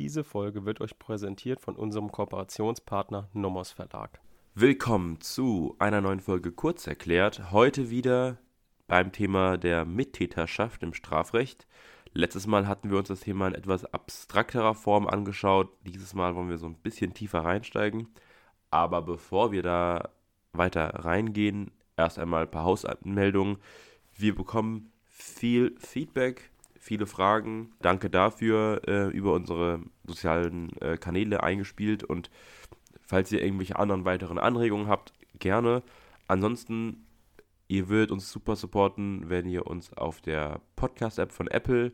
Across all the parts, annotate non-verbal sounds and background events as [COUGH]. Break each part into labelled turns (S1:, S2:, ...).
S1: Diese Folge wird euch präsentiert von unserem Kooperationspartner Nomos Verlag.
S2: Willkommen zu einer neuen Folge Kurz erklärt. Heute wieder beim Thema der Mittäterschaft im Strafrecht. Letztes Mal hatten wir uns das Thema in etwas abstrakterer Form angeschaut. Dieses Mal wollen wir so ein bisschen tiefer reinsteigen. Aber bevor wir da weiter reingehen, erst einmal ein paar Hausanmeldungen. Wir bekommen viel Feedback, viele Fragen. Danke dafür äh, über unsere sozialen äh, Kanäle eingespielt. Und falls ihr irgendwelche anderen weiteren Anregungen habt, gerne. Ansonsten Ihr würdet uns super supporten, wenn ihr uns auf der Podcast-App von Apple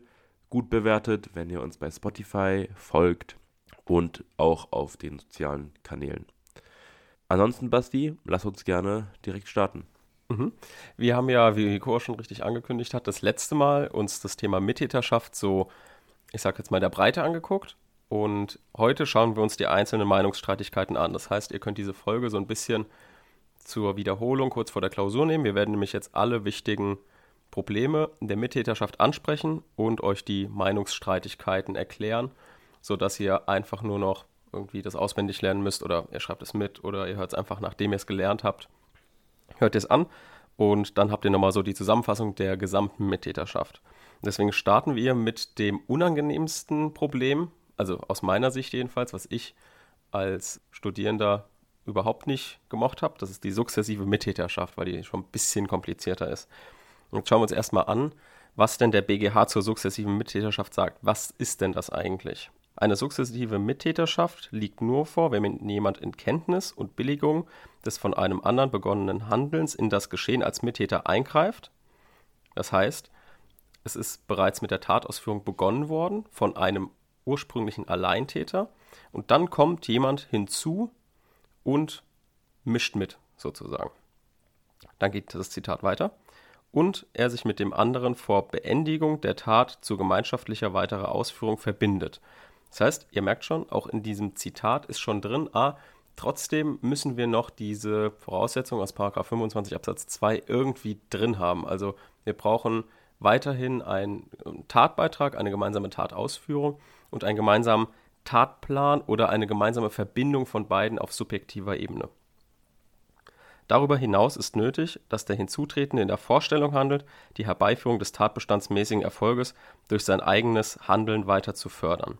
S2: gut bewertet, wenn ihr uns bei Spotify folgt und auch auf den sozialen Kanälen. Ansonsten, Basti, lass uns gerne direkt starten.
S1: Mhm. Wir haben ja, wie Nico schon richtig angekündigt hat, das letzte Mal uns das Thema Mittäterschaft so, ich sag jetzt mal, der Breite angeguckt. Und heute schauen wir uns die einzelnen Meinungsstreitigkeiten an. Das heißt, ihr könnt diese Folge so ein bisschen zur Wiederholung kurz vor der Klausur nehmen. Wir werden nämlich jetzt alle wichtigen Probleme der Mittäterschaft ansprechen und euch die Meinungsstreitigkeiten erklären, sodass ihr einfach nur noch irgendwie das auswendig lernen müsst oder ihr schreibt es mit oder ihr hört es einfach, nachdem ihr es gelernt habt, hört ihr es an und dann habt ihr nochmal so die Zusammenfassung der gesamten Mittäterschaft. Deswegen starten wir mit dem unangenehmsten Problem, also aus meiner Sicht jedenfalls, was ich als Studierender überhaupt nicht gemocht habe. Das ist die sukzessive Mittäterschaft, weil die schon ein bisschen komplizierter ist. Und schauen wir uns erstmal an, was denn der BGH zur sukzessiven Mittäterschaft sagt. Was ist denn das eigentlich? Eine sukzessive Mittäterschaft liegt nur vor, wenn jemand in Kenntnis und Billigung des von einem anderen begonnenen Handelns in das Geschehen als Mittäter eingreift. Das heißt, es ist bereits mit der Tatausführung begonnen worden von einem ursprünglichen Alleintäter und dann kommt jemand hinzu, und mischt mit, sozusagen. Dann geht das Zitat weiter. Und er sich mit dem anderen vor Beendigung der Tat zu gemeinschaftlicher weiterer Ausführung verbindet. Das heißt, ihr merkt schon, auch in diesem Zitat ist schon drin, ah, trotzdem müssen wir noch diese Voraussetzung aus 25 Absatz 2 irgendwie drin haben. Also wir brauchen weiterhin einen Tatbeitrag, eine gemeinsame Tatausführung und einen gemeinsamen Tatplan oder eine gemeinsame Verbindung von beiden auf subjektiver Ebene. Darüber hinaus ist nötig, dass der Hinzutretende in der Vorstellung handelt, die Herbeiführung des tatbestandsmäßigen Erfolges durch sein eigenes Handeln weiter zu fördern.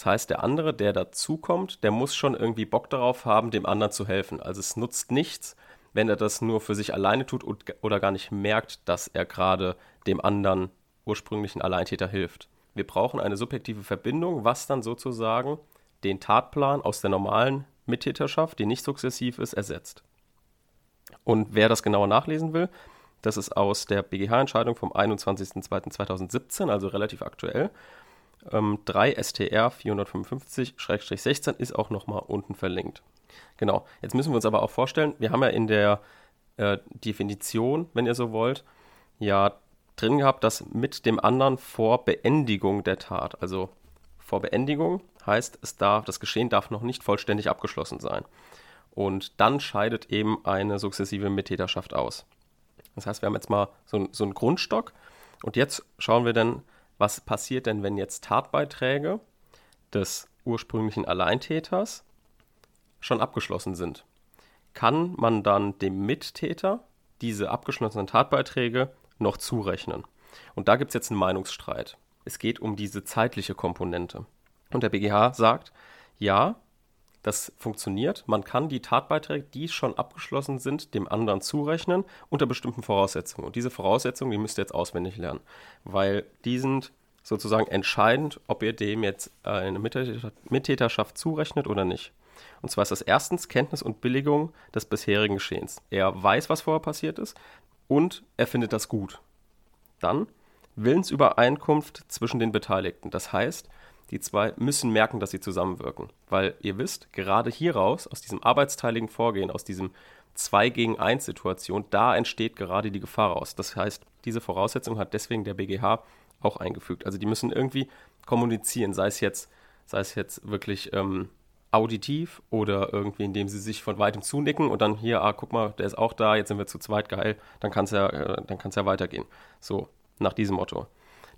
S1: Das heißt, der andere, der dazukommt, der muss schon irgendwie Bock darauf haben, dem anderen zu helfen. Also es nutzt nichts, wenn er das nur für sich alleine tut oder gar nicht merkt, dass er gerade dem anderen ursprünglichen Alleintäter hilft. Wir brauchen eine subjektive Verbindung, was dann sozusagen den Tatplan aus der normalen Mittäterschaft, die nicht sukzessiv ist, ersetzt. Und wer das genauer nachlesen will, das ist aus der BGH-Entscheidung vom 21.02.2017, also relativ aktuell. Ähm, 3 STR 455-16 ist auch nochmal unten verlinkt. Genau, jetzt müssen wir uns aber auch vorstellen, wir haben ja in der äh, Definition, wenn ihr so wollt, ja drin gehabt, dass mit dem anderen vor Beendigung der Tat, also vor Beendigung heißt, es darf, das Geschehen darf noch nicht vollständig abgeschlossen sein. Und dann scheidet eben eine sukzessive Mittäterschaft aus. Das heißt, wir haben jetzt mal so, so einen Grundstock und jetzt schauen wir dann, was passiert denn, wenn jetzt Tatbeiträge des ursprünglichen Alleintäters schon abgeschlossen sind. Kann man dann dem Mittäter diese abgeschlossenen Tatbeiträge noch zurechnen. Und da gibt es jetzt einen Meinungsstreit. Es geht um diese zeitliche Komponente. Und der BGH sagt, ja, das funktioniert. Man kann die Tatbeiträge, die schon abgeschlossen sind, dem anderen zurechnen unter bestimmten Voraussetzungen. Und diese Voraussetzungen, die müsst ihr jetzt auswendig lernen, weil die sind sozusagen entscheidend, ob ihr dem jetzt eine Mittäterschaft zurechnet oder nicht. Und zwar ist das erstens Kenntnis und Billigung des bisherigen Geschehens. Er weiß, was vorher passiert ist und er findet das gut. Dann Willensübereinkunft zwischen den Beteiligten. Das heißt, die zwei müssen merken, dass sie zusammenwirken. Weil ihr wisst, gerade hieraus, aus diesem arbeitsteiligen Vorgehen, aus diesem 2 gegen 1 Situation, da entsteht gerade die Gefahr raus. Das heißt, diese Voraussetzung hat deswegen der BGH auch eingefügt. Also die müssen irgendwie kommunizieren, sei es jetzt, sei es jetzt wirklich ähm, auditiv oder irgendwie, indem sie sich von weitem zunicken und dann hier, ah, guck mal, der ist auch da, jetzt sind wir zu zweit, geil, dann kann es ja, äh, ja weitergehen. So, nach diesem Motto.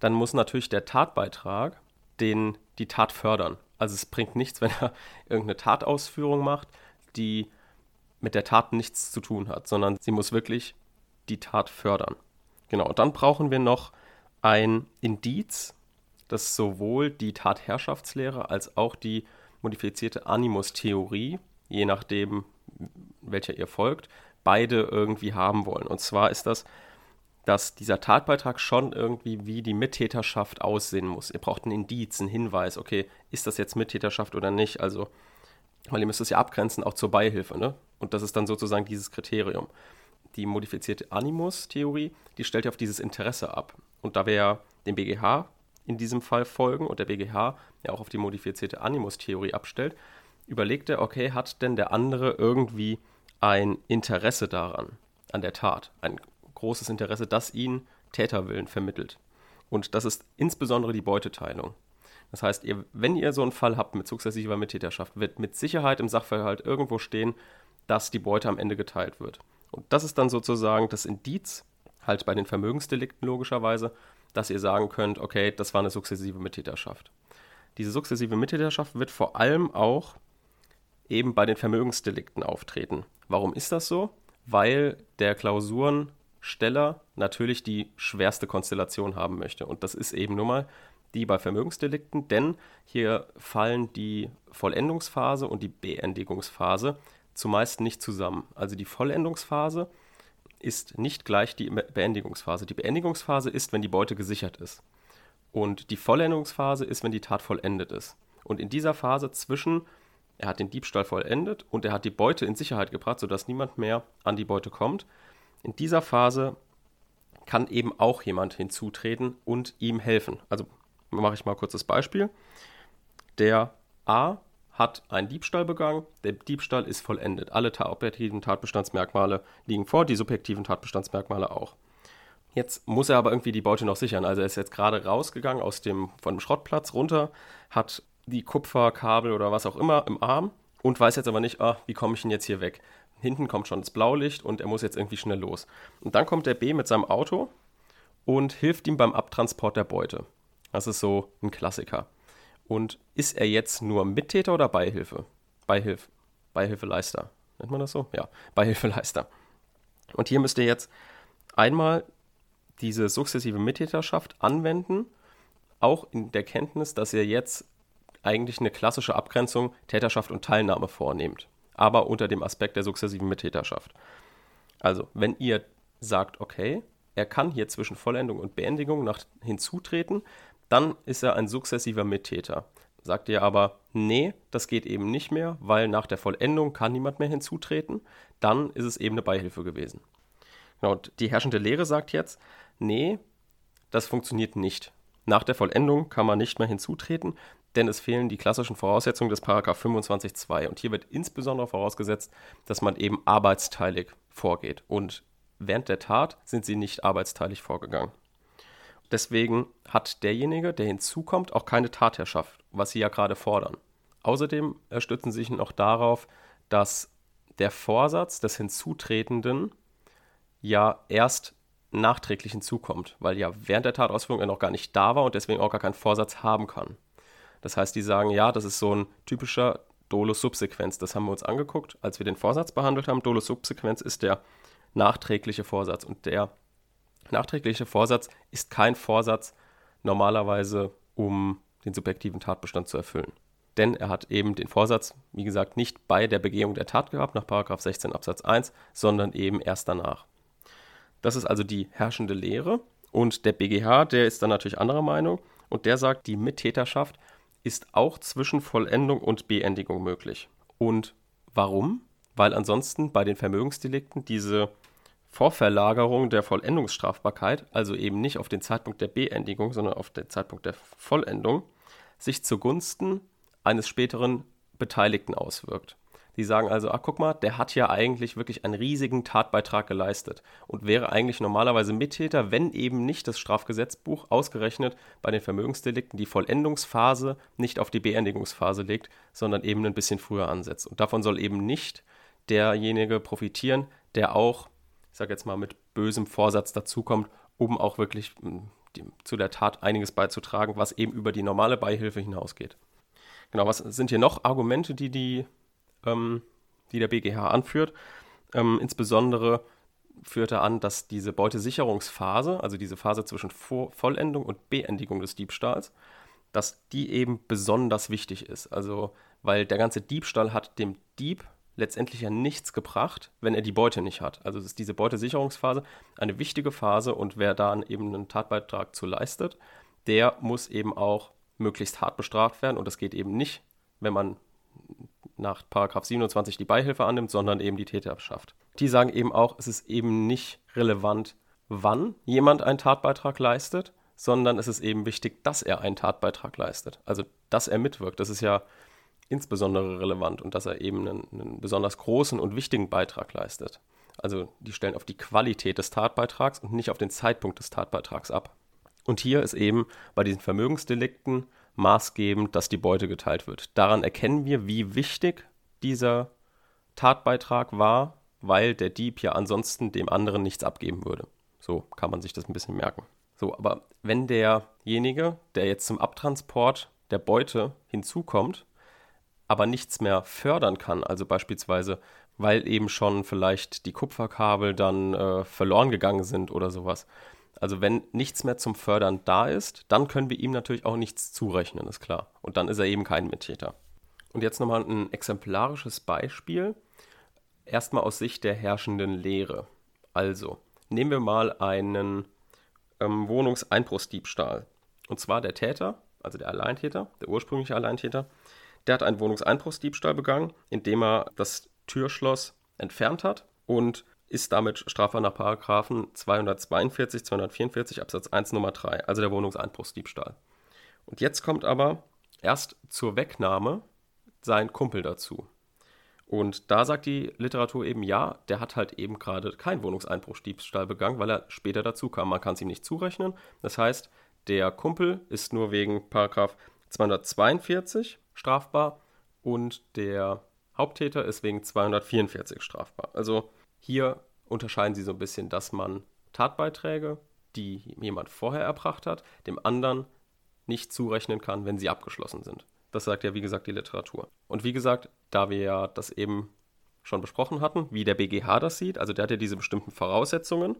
S1: Dann muss natürlich der Tatbeitrag den, die Tat fördern. Also es bringt nichts, [LAUGHS] wenn er irgendeine Tatausführung macht, die mit der Tat nichts zu tun hat, sondern sie muss wirklich die Tat fördern. Genau, und dann brauchen wir noch ein Indiz, das sowohl die Tatherrschaftslehre als auch die modifizierte Animus-Theorie, je nachdem, welcher ihr folgt, beide irgendwie haben wollen. Und zwar ist das, dass dieser Tatbeitrag schon irgendwie wie die Mittäterschaft aussehen muss. Ihr braucht einen Indiz, einen Hinweis, okay, ist das jetzt Mittäterschaft oder nicht? Also, weil ihr müsst es ja abgrenzen auch zur Beihilfe, ne? Und das ist dann sozusagen dieses Kriterium. Die modifizierte Animus-Theorie, die stellt ja auf dieses Interesse ab. Und da wir ja dem BGH in diesem Fall folgen und der BGH ja auch auf die modifizierte Animus-Theorie abstellt, überlegt er, okay, hat denn der andere irgendwie ein Interesse daran, an der Tat, ein großes Interesse, das ihn Täterwillen vermittelt. Und das ist insbesondere die Beuteteilung. Das heißt, ihr, wenn ihr so einen Fall habt mit sukzessiver Mittäterschaft, wird mit Sicherheit im Sachverhalt irgendwo stehen, dass die Beute am Ende geteilt wird. Und das ist dann sozusagen das Indiz, halt bei den Vermögensdelikten logischerweise, dass ihr sagen könnt, okay, das war eine sukzessive Mittäterschaft. Diese sukzessive Mittäterschaft wird vor allem auch eben bei den Vermögensdelikten auftreten. Warum ist das so? Weil der Klausurensteller natürlich die schwerste Konstellation haben möchte. Und das ist eben nun mal die bei Vermögensdelikten, denn hier fallen die Vollendungsphase und die Beendigungsphase zumeist nicht zusammen. Also die Vollendungsphase ist nicht gleich die Beendigungsphase. Die Beendigungsphase ist, wenn die Beute gesichert ist. Und die Vollendungsphase ist, wenn die Tat vollendet ist. Und in dieser Phase zwischen, er hat den Diebstahl vollendet und er hat die Beute in Sicherheit gebracht, sodass niemand mehr an die Beute kommt, in dieser Phase kann eben auch jemand hinzutreten und ihm helfen. Also mache ich mal kurz das Beispiel. Der A hat einen Diebstahl begangen, der Diebstahl ist vollendet. Alle ta objektiven Tatbestandsmerkmale liegen vor, die subjektiven Tatbestandsmerkmale auch. Jetzt muss er aber irgendwie die Beute noch sichern. Also er ist jetzt gerade rausgegangen aus dem, von dem Schrottplatz runter, hat die Kupferkabel oder was auch immer im Arm und weiß jetzt aber nicht, ah, wie komme ich denn jetzt hier weg? Hinten kommt schon das Blaulicht und er muss jetzt irgendwie schnell los. Und dann kommt der B mit seinem Auto und hilft ihm beim Abtransport der Beute. Das ist so ein Klassiker. Und ist er jetzt nur Mittäter oder Beihilfe? Beihilfe. Beihilfeleister. Nennt man das so? Ja, [LAUGHS] Beihilfeleister. Und hier müsst ihr jetzt einmal diese sukzessive Mittäterschaft anwenden, auch in der Kenntnis, dass ihr jetzt eigentlich eine klassische Abgrenzung Täterschaft und Teilnahme vornehmt, aber unter dem Aspekt der sukzessiven Mittäterschaft. Also, wenn ihr sagt, okay, er kann hier zwischen Vollendung und Beendigung noch hinzutreten, dann ist er ein sukzessiver Mittäter. Sagt ihr aber, nee, das geht eben nicht mehr, weil nach der Vollendung kann niemand mehr hinzutreten, dann ist es eben eine Beihilfe gewesen. Genau, die herrschende Lehre sagt jetzt, nee, das funktioniert nicht. Nach der Vollendung kann man nicht mehr hinzutreten, denn es fehlen die klassischen Voraussetzungen des Paragraph 25.2. Und hier wird insbesondere vorausgesetzt, dass man eben arbeitsteilig vorgeht. Und während der Tat sind sie nicht arbeitsteilig vorgegangen. Deswegen hat derjenige, der hinzukommt, auch keine Tatherrschaft, was sie ja gerade fordern. Außerdem stützen sie sich noch darauf, dass der Vorsatz des Hinzutretenden ja erst nachträglich hinzukommt, weil ja während der Tatausführung er noch gar nicht da war und deswegen auch gar keinen Vorsatz haben kann. Das heißt, die sagen, ja, das ist so ein typischer Dolus Subsequenz. Das haben wir uns angeguckt, als wir den Vorsatz behandelt haben. Dolus Subsequenz ist der nachträgliche Vorsatz und der nachträgliche Vorsatz ist kein Vorsatz normalerweise, um den subjektiven Tatbestand zu erfüllen. Denn er hat eben den Vorsatz, wie gesagt, nicht bei der Begehung der Tat gehabt, nach 16 Absatz 1, sondern eben erst danach. Das ist also die herrschende Lehre. Und der BGH, der ist dann natürlich anderer Meinung und der sagt, die Mittäterschaft ist auch zwischen Vollendung und Beendigung möglich. Und warum? Weil ansonsten bei den Vermögensdelikten diese Vorverlagerung der Vollendungsstrafbarkeit, also eben nicht auf den Zeitpunkt der Beendigung, sondern auf den Zeitpunkt der Vollendung, sich zugunsten eines späteren Beteiligten auswirkt. Die sagen also, ach guck mal, der hat ja eigentlich wirklich einen riesigen Tatbeitrag geleistet und wäre eigentlich normalerweise Mittäter, wenn eben nicht das Strafgesetzbuch ausgerechnet bei den Vermögensdelikten die Vollendungsphase nicht auf die Beendigungsphase legt, sondern eben ein bisschen früher ansetzt. Und davon soll eben nicht derjenige profitieren, der auch ich sage jetzt mal, mit bösem Vorsatz dazukommt, um auch wirklich hm, zu der Tat einiges beizutragen, was eben über die normale Beihilfe hinausgeht. Genau, was sind hier noch Argumente, die, die, ähm, die der BGH anführt? Ähm, insbesondere führt er an, dass diese Beutesicherungsphase, also diese Phase zwischen Vor Vollendung und Beendigung des Diebstahls, dass die eben besonders wichtig ist. Also, weil der ganze Diebstahl hat dem Dieb letztendlich ja nichts gebracht, wenn er die Beute nicht hat. Also ist diese Beutesicherungsphase eine wichtige Phase und wer da eben einen Tatbeitrag zu leistet, der muss eben auch möglichst hart bestraft werden und das geht eben nicht, wenn man nach 27 die Beihilfe annimmt, sondern eben die Täterschaft. Die sagen eben auch, es ist eben nicht relevant, wann jemand einen Tatbeitrag leistet, sondern es ist eben wichtig, dass er einen Tatbeitrag leistet. Also, dass er mitwirkt. Das ist ja insbesondere relevant und dass er eben einen, einen besonders großen und wichtigen Beitrag leistet. Also, die stellen auf die Qualität des Tatbeitrags und nicht auf den Zeitpunkt des Tatbeitrags ab. Und hier ist eben bei diesen Vermögensdelikten maßgebend, dass die Beute geteilt wird. Daran erkennen wir, wie wichtig dieser Tatbeitrag war, weil der Dieb ja ansonsten dem anderen nichts abgeben würde. So kann man sich das ein bisschen merken. So, aber wenn derjenige, der jetzt zum Abtransport der Beute hinzukommt, aber nichts mehr fördern kann, also beispielsweise, weil eben schon vielleicht die Kupferkabel dann äh, verloren gegangen sind oder sowas. Also wenn nichts mehr zum Fördern da ist, dann können wir ihm natürlich auch nichts zurechnen, ist klar. Und dann ist er eben kein Mittäter. Und jetzt nochmal ein exemplarisches Beispiel. Erstmal aus Sicht der herrschenden Lehre. Also, nehmen wir mal einen ähm, Wohnungseinbruchsdiebstahl. Und zwar der Täter, also der Alleintäter, der ursprüngliche Alleintäter, der hat einen Wohnungseinbruchsdiebstahl begangen, indem er das Türschloss entfernt hat und ist damit strafbar nach Paragraphen 242, 244 Absatz 1 Nummer 3, also der Wohnungseinbruchsdiebstahl. Und jetzt kommt aber erst zur Wegnahme sein Kumpel dazu. Und da sagt die Literatur eben, ja, der hat halt eben gerade keinen Wohnungseinbruchsdiebstahl begangen, weil er später dazu kam. Man kann es ihm nicht zurechnen. Das heißt, der Kumpel ist nur wegen Paragraph 242 strafbar und der Haupttäter ist wegen 244 strafbar. Also hier unterscheiden sie so ein bisschen, dass man Tatbeiträge, die jemand vorher erbracht hat, dem anderen nicht zurechnen kann, wenn sie abgeschlossen sind. Das sagt ja, wie gesagt, die Literatur. Und wie gesagt, da wir ja das eben schon besprochen hatten, wie der BGH das sieht, also der hat ja diese bestimmten Voraussetzungen.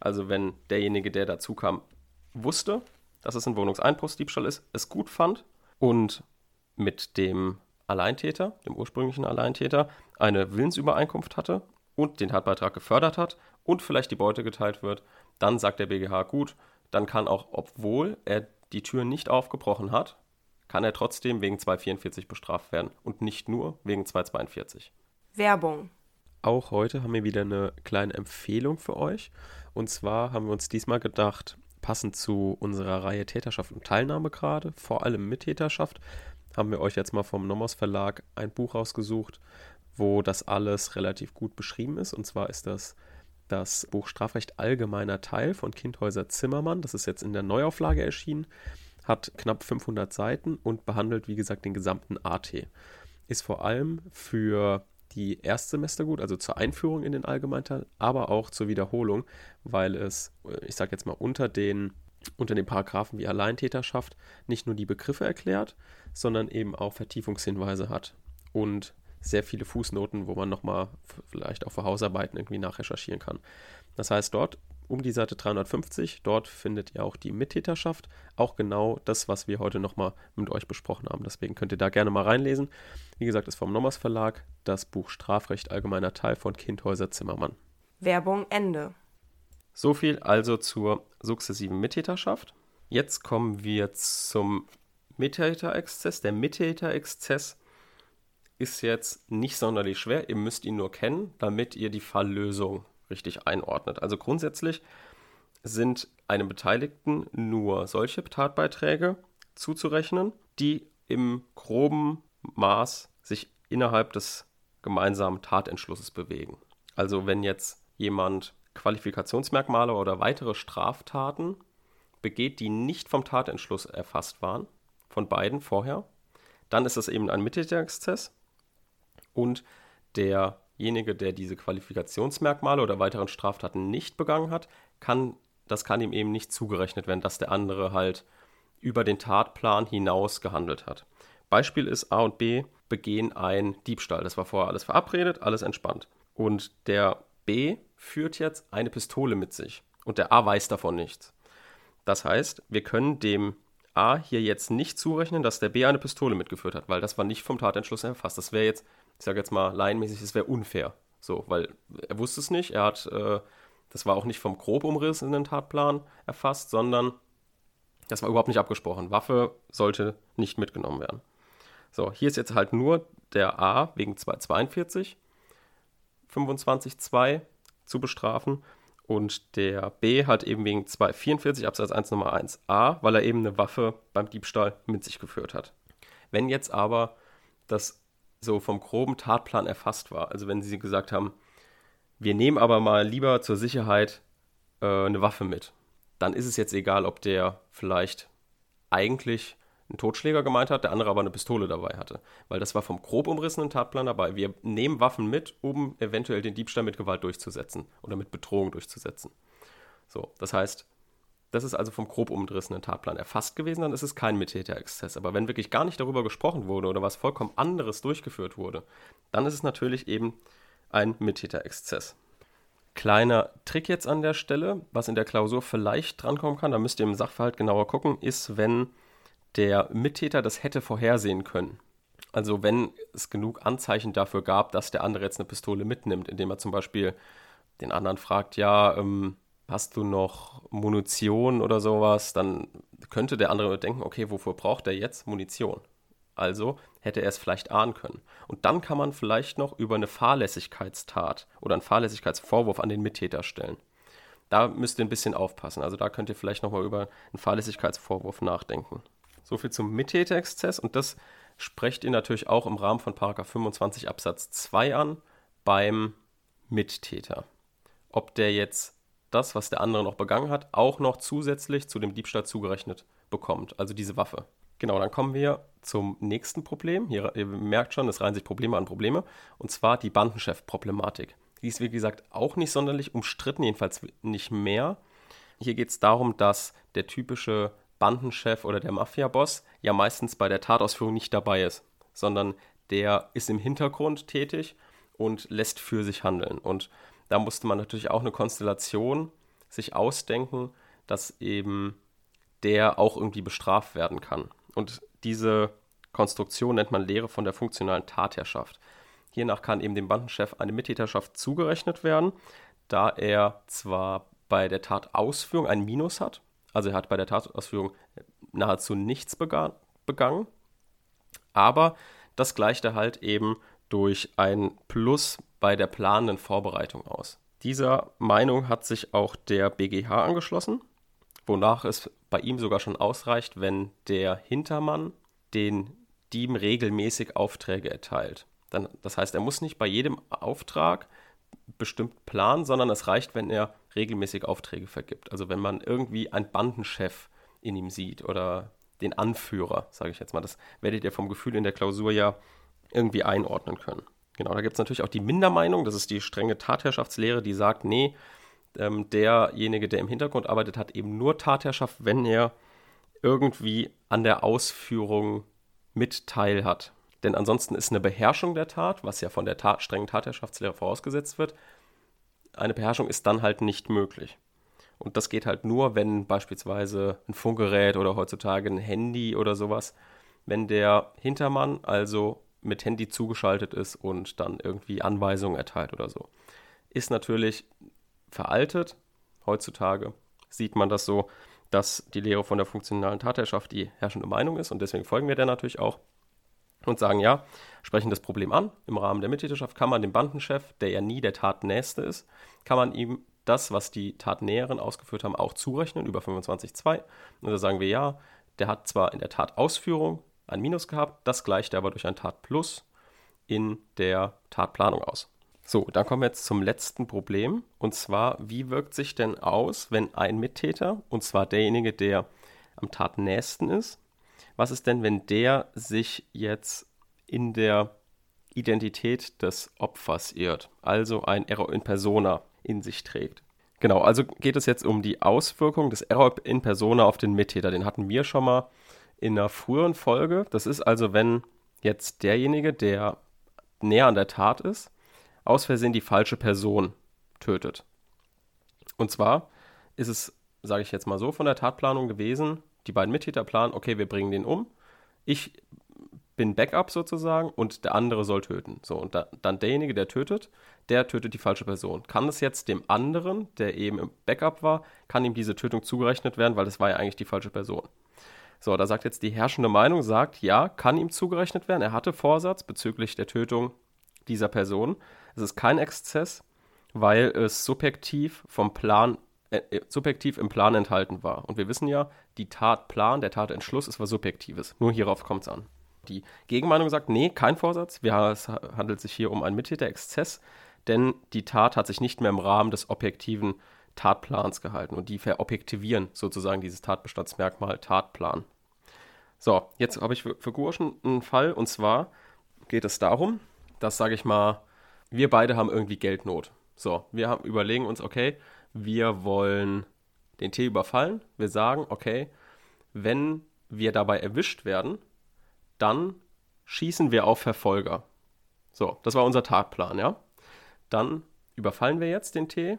S1: Also wenn derjenige, der dazu kam, wusste, dass es ein Wohnungseinbruchsdiebstahl ist, es gut fand und mit dem Alleintäter, dem ursprünglichen Alleintäter, eine Willensübereinkunft hatte und den Tatbeitrag gefördert hat und vielleicht die Beute geteilt wird, dann sagt der BGH gut, dann kann auch, obwohl er die Tür nicht aufgebrochen hat, kann er trotzdem wegen 244 bestraft werden und nicht nur wegen 242.
S3: Werbung.
S1: Auch heute haben wir wieder eine kleine Empfehlung für euch. Und zwar haben wir uns diesmal gedacht, passend zu unserer Reihe Täterschaft und Teilnahme gerade, vor allem Mittäterschaft, haben wir euch jetzt mal vom Nomos Verlag ein Buch rausgesucht, wo das alles relativ gut beschrieben ist. Und zwar ist das das Buch Strafrecht allgemeiner Teil von Kindhäuser Zimmermann. Das ist jetzt in der Neuauflage erschienen hat knapp 500 Seiten und behandelt, wie gesagt, den gesamten AT. Ist vor allem für die Erstsemester gut, also zur Einführung in den Allgemeinteil, aber auch zur Wiederholung, weil es, ich sage jetzt mal, unter den, unter den Paragraphen wie Alleintäterschaft nicht nur die Begriffe erklärt, sondern eben auch Vertiefungshinweise hat und sehr viele Fußnoten, wo man nochmal vielleicht auch für Hausarbeiten irgendwie nachrecherchieren kann. Das heißt, dort um die Seite 350. Dort findet ihr auch die Mittäterschaft. Auch genau das, was wir heute nochmal mit euch besprochen haben. Deswegen könnt ihr da gerne mal reinlesen. Wie gesagt, ist vom Nommers Verlag das Buch Strafrecht allgemeiner Teil von Kindhäuser Zimmermann.
S3: Werbung Ende.
S1: So viel also zur sukzessiven Mittäterschaft. Jetzt kommen wir zum Mittäterexzess. Der Mittäterexzess ist jetzt nicht sonderlich schwer. Ihr müsst ihn nur kennen, damit ihr die Falllösung richtig einordnet. Also grundsätzlich sind einem Beteiligten nur solche Tatbeiträge zuzurechnen, die im groben Maß sich innerhalb des gemeinsamen Tatentschlusses bewegen. Also wenn jetzt jemand Qualifikationsmerkmale oder weitere Straftaten begeht, die nicht vom Tatentschluss erfasst waren, von beiden vorher, dann ist das eben ein Mittäterexzess und der derjenige, der diese Qualifikationsmerkmale oder weiteren Straftaten nicht begangen hat, kann das kann ihm eben nicht zugerechnet werden, dass der andere halt über den Tatplan hinaus gehandelt hat. Beispiel ist A und B begehen einen Diebstahl. Das war vorher alles verabredet, alles entspannt. Und der B führt jetzt eine Pistole mit sich und der A weiß davon nichts. Das heißt, wir können dem A hier jetzt nicht zurechnen, dass der B eine Pistole mitgeführt hat, weil das war nicht vom Tatentschluss erfasst. Das wäre jetzt, ich sage jetzt mal laienmäßig, das wäre unfair. So, weil er wusste es nicht, er hat, äh, das war auch nicht vom grob umrissenen Tatplan erfasst, sondern das war überhaupt nicht abgesprochen. Waffe sollte nicht mitgenommen werden. So, hier ist jetzt halt nur der A wegen 242, 25.2 zu bestrafen und der B halt eben wegen 244 Absatz 1 Nummer 1a, weil er eben eine Waffe beim Diebstahl mit sich geführt hat. Wenn jetzt aber das so vom groben Tatplan erfasst war, also wenn sie gesagt haben, wir nehmen aber mal lieber zur Sicherheit äh, eine Waffe mit, dann ist es jetzt egal, ob der vielleicht eigentlich einen Totschläger gemeint hat, der andere aber eine Pistole dabei hatte. Weil das war vom grob umrissenen Tatplan dabei. Wir nehmen Waffen mit, um eventuell den Diebstahl mit Gewalt durchzusetzen oder mit Bedrohung durchzusetzen. So, das heißt, das ist also vom grob umrissenen Tatplan erfasst gewesen, dann ist es kein Mittäterexzess. Aber wenn wirklich gar nicht darüber gesprochen wurde oder was vollkommen anderes durchgeführt wurde, dann ist es natürlich eben ein Mittäterexzess. Kleiner Trick jetzt an der Stelle, was in der Klausur vielleicht drankommen kann, da müsst ihr im Sachverhalt genauer gucken, ist, wenn der Mittäter das hätte vorhersehen können. Also wenn es genug Anzeichen dafür gab, dass der andere jetzt eine Pistole mitnimmt, indem er zum Beispiel den anderen fragt, ja, ähm, hast du noch Munition oder sowas, dann könnte der andere denken, okay, wofür braucht er jetzt Munition? Also hätte er es vielleicht ahnen können. Und dann kann man vielleicht noch über eine Fahrlässigkeitstat oder einen Fahrlässigkeitsvorwurf an den Mittäter stellen. Da müsst ihr ein bisschen aufpassen. Also da könnt ihr vielleicht nochmal über einen Fahrlässigkeitsvorwurf nachdenken. So viel zum Mittäterexzess und das sprecht ihr natürlich auch im Rahmen von 25 Absatz 2 an beim Mittäter. Ob der jetzt das, was der andere noch begangen hat, auch noch zusätzlich zu dem Diebstahl zugerechnet bekommt, also diese Waffe. Genau, dann kommen wir zum nächsten Problem. Hier, ihr merkt schon, es reihen sich Probleme an Probleme, und zwar die Bandenchef-Problematik. Die ist, wie gesagt, auch nicht sonderlich umstritten, jedenfalls nicht mehr. Hier geht es darum, dass der typische Bandenchef oder der Mafia-Boss ja meistens bei der Tatausführung nicht dabei ist, sondern der ist im Hintergrund tätig und lässt für sich handeln. Und da musste man natürlich auch eine Konstellation sich ausdenken, dass eben der auch irgendwie bestraft werden kann. Und diese Konstruktion nennt man Lehre von der funktionalen Tatherrschaft. Hiernach kann eben dem Bandenchef eine Mittäterschaft zugerechnet werden, da er zwar bei der Tatausführung ein Minus hat, also er hat bei der Tatausführung nahezu nichts begangen. Aber das gleicht er halt eben durch ein Plus bei der planenden Vorbereitung aus. Dieser Meinung hat sich auch der BGH angeschlossen, wonach es bei ihm sogar schon ausreicht, wenn der Hintermann den Dieben regelmäßig Aufträge erteilt. Dann, das heißt, er muss nicht bei jedem Auftrag bestimmt planen, sondern es reicht, wenn er regelmäßig Aufträge vergibt. Also wenn man irgendwie einen Bandenchef in ihm sieht oder den Anführer, sage ich jetzt mal. Das werdet ihr vom Gefühl in der Klausur ja irgendwie einordnen können. Genau, da gibt es natürlich auch die Mindermeinung, das ist die strenge Tatherrschaftslehre, die sagt, nee, ähm, derjenige, der im Hintergrund arbeitet, hat eben nur Tatherrschaft, wenn er irgendwie an der Ausführung mit teil hat. Denn ansonsten ist eine Beherrschung der Tat, was ja von der Tat, strengen Tatherrschaftslehre vorausgesetzt wird, eine Beherrschung ist dann halt nicht möglich. Und das geht halt nur, wenn beispielsweise ein Funkgerät oder heutzutage ein Handy oder sowas, wenn der Hintermann also mit Handy zugeschaltet ist und dann irgendwie Anweisungen erteilt oder so. Ist natürlich veraltet. Heutzutage sieht man das so, dass die Lehre von der funktionalen Tatherrschaft die herrschende Meinung ist und deswegen folgen wir der natürlich auch und sagen, ja, sprechen das Problem an. Im Rahmen der Mittäterschaft kann man dem Bandenchef, der ja nie der Tatnächste ist, kann man ihm das, was die Tatnäheren ausgeführt haben, auch zurechnen über 25.2. Und da sagen wir, ja, der hat zwar in der Tatausführung ein Minus gehabt, das gleicht er aber durch ein Tatplus in der Tatplanung aus. So, dann kommen wir jetzt zum letzten Problem. Und zwar, wie wirkt sich denn aus, wenn ein Mittäter, und zwar derjenige, der am Tatnächsten ist, was ist denn, wenn der sich jetzt in der Identität des Opfers irrt, also ein Error in persona in sich trägt? Genau, also geht es jetzt um die Auswirkung des Error in Persona auf den Mittäter. Den hatten wir schon mal in einer früheren Folge. Das ist also, wenn jetzt derjenige, der näher an der Tat ist, aus Versehen die falsche Person tötet. Und zwar ist es, sage ich jetzt mal so, von der Tatplanung gewesen, die beiden Mittäter planen, okay, wir bringen den um. Ich bin Backup sozusagen und der andere soll töten. So, und da, dann derjenige, der tötet, der tötet die falsche Person. Kann es jetzt dem anderen, der eben im Backup war, kann ihm diese Tötung zugerechnet werden, weil das war ja eigentlich die falsche Person. So, da sagt jetzt die herrschende Meinung, sagt, ja, kann ihm zugerechnet werden. Er hatte Vorsatz bezüglich der Tötung dieser Person. Es ist kein Exzess, weil es subjektiv vom Plan, äh, äh, subjektiv im Plan enthalten war. Und wir wissen ja, die Tatplan, der Tatentschluss ist was Subjektives. Nur hierauf kommt es an. Die Gegenmeinung sagt, nee, kein Vorsatz. es handelt sich hier um einen Mittäter-Exzess, denn die Tat hat sich nicht mehr im Rahmen des objektiven Tatplans gehalten. Und die verobjektivieren sozusagen dieses Tatbestandsmerkmal Tatplan. So, jetzt habe ich für, Gurschen einen Fall. Und zwar geht es darum, dass, sage ich mal, wir beide haben irgendwie Geldnot. So, wir haben, überlegen uns, okay, wir wollen den Tee überfallen. Wir sagen, okay, wenn wir dabei erwischt werden, dann schießen wir auf Verfolger. So, das war unser Tatplan, ja. Dann überfallen wir jetzt den Tee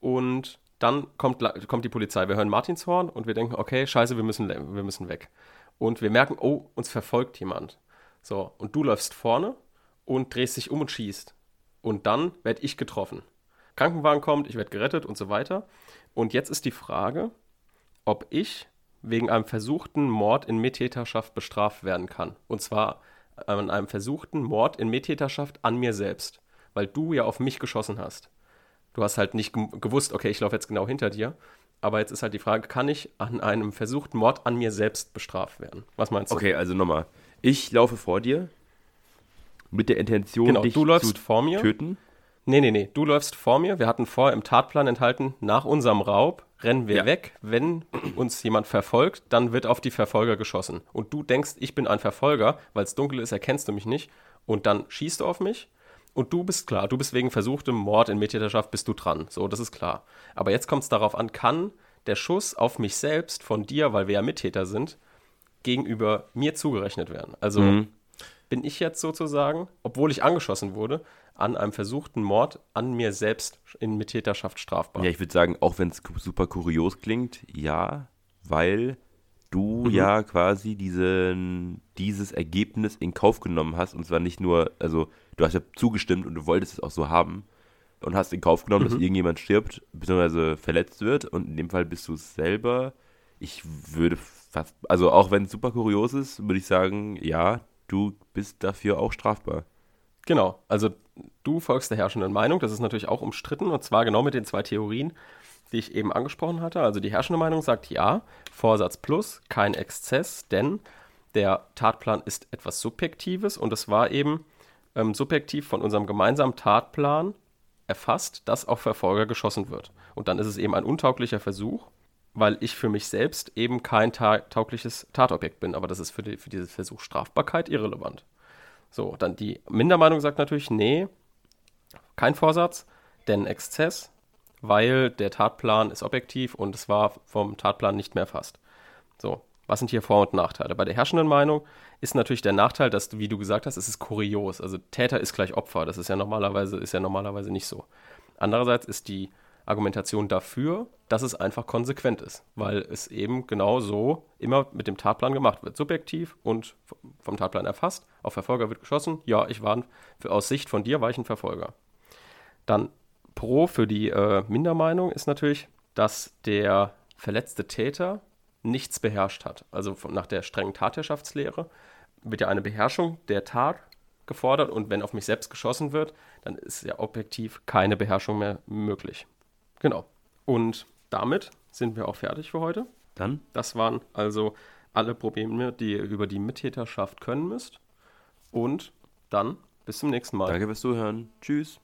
S1: und dann kommt, kommt die Polizei. Wir hören Martinshorn und wir denken, okay, scheiße, wir müssen, wir müssen weg. Und wir merken, oh, uns verfolgt jemand. So, und du läufst vorne und drehst dich um und schießt. Und dann werde ich getroffen. Krankenwagen kommt, ich werde gerettet und so weiter. Und jetzt ist die Frage, ob ich wegen einem versuchten Mord in Mittäterschaft bestraft werden kann. Und zwar an einem versuchten Mord in Mittäterschaft an mir selbst. Weil du ja auf mich geschossen hast. Du hast halt nicht gewusst, okay, ich laufe jetzt genau hinter dir. Aber jetzt ist halt die Frage, kann ich an einem versuchten Mord an mir selbst bestraft werden? Was meinst du?
S2: Okay, also nochmal. Ich laufe vor dir mit der Intention,
S1: genau,
S2: dich
S1: du läufst zu vor mir.
S2: töten.
S1: Nee, nee, nee, du läufst vor mir. Wir hatten vor im Tatplan enthalten, nach unserem Raub rennen wir ja. weg. Wenn uns jemand verfolgt, dann wird auf die Verfolger geschossen. Und du denkst, ich bin ein Verfolger, weil es dunkel ist, erkennst du mich nicht. Und dann schießt du auf mich. Und du bist klar, du bist wegen versuchtem Mord in Mittäterschaft, bist du dran. So, das ist klar. Aber jetzt kommt es darauf an, kann der Schuss auf mich selbst von dir, weil wir ja Mittäter sind, gegenüber mir zugerechnet werden. Also mhm. bin ich jetzt sozusagen, obwohl ich angeschossen wurde, an einem versuchten Mord an mir selbst in Mittäterschaft strafbar.
S2: Ja, ich würde sagen, auch wenn es super kurios klingt, ja, weil du mhm. ja quasi diesen, dieses Ergebnis in Kauf genommen hast und zwar nicht nur, also du hast ja zugestimmt und du wolltest es auch so haben und hast in Kauf genommen, mhm. dass irgendjemand stirbt bzw. verletzt wird und in dem Fall bist du es selber. Ich würde fast, also auch wenn es super kurios ist, würde ich sagen, ja, du bist dafür auch strafbar.
S1: Genau, also du folgst der herrschenden Meinung, das ist natürlich auch umstritten und zwar genau mit den zwei Theorien, die ich eben angesprochen hatte. Also die herrschende Meinung sagt ja, Vorsatz plus, kein Exzess, denn der Tatplan ist etwas Subjektives und es war eben ähm, subjektiv von unserem gemeinsamen Tatplan erfasst, dass auf Verfolger geschossen wird. Und dann ist es eben ein untauglicher Versuch, weil ich für mich selbst eben kein ta taugliches Tatobjekt bin. Aber das ist für, die, für diese Versuchsstrafbarkeit irrelevant. So, dann die Mindermeinung sagt natürlich, nee, kein Vorsatz, denn Exzess, weil der Tatplan ist objektiv und es war vom Tatplan nicht mehr erfasst. So, was sind hier Vor- und Nachteile? Bei der herrschenden Meinung ist natürlich der Nachteil, dass, wie du gesagt hast, es ist kurios. Also Täter ist gleich Opfer. Das ist ja normalerweise, ist ja normalerweise nicht so. Andererseits ist die Argumentation dafür, dass es einfach konsequent ist, weil es eben genau so immer mit dem Tatplan gemacht wird. Subjektiv und vom Tatplan erfasst. Auf Verfolger wird geschossen. Ja, ich war aus Sicht von dir war ich ein Verfolger. Dann Pro für die äh, Mindermeinung ist natürlich, dass der verletzte Täter nichts beherrscht hat. Also von, nach der strengen Tatherrschaftslehre wird ja eine Beherrschung der Tat gefordert und wenn auf mich selbst geschossen wird, dann ist ja objektiv keine Beherrschung mehr möglich. Genau. Und damit sind wir auch fertig für heute.
S2: Dann?
S1: Das waren also alle Probleme, die ihr über die Mittäterschaft können müsst. Und dann bis zum nächsten Mal.
S2: Danke fürs Zuhören. Tschüss.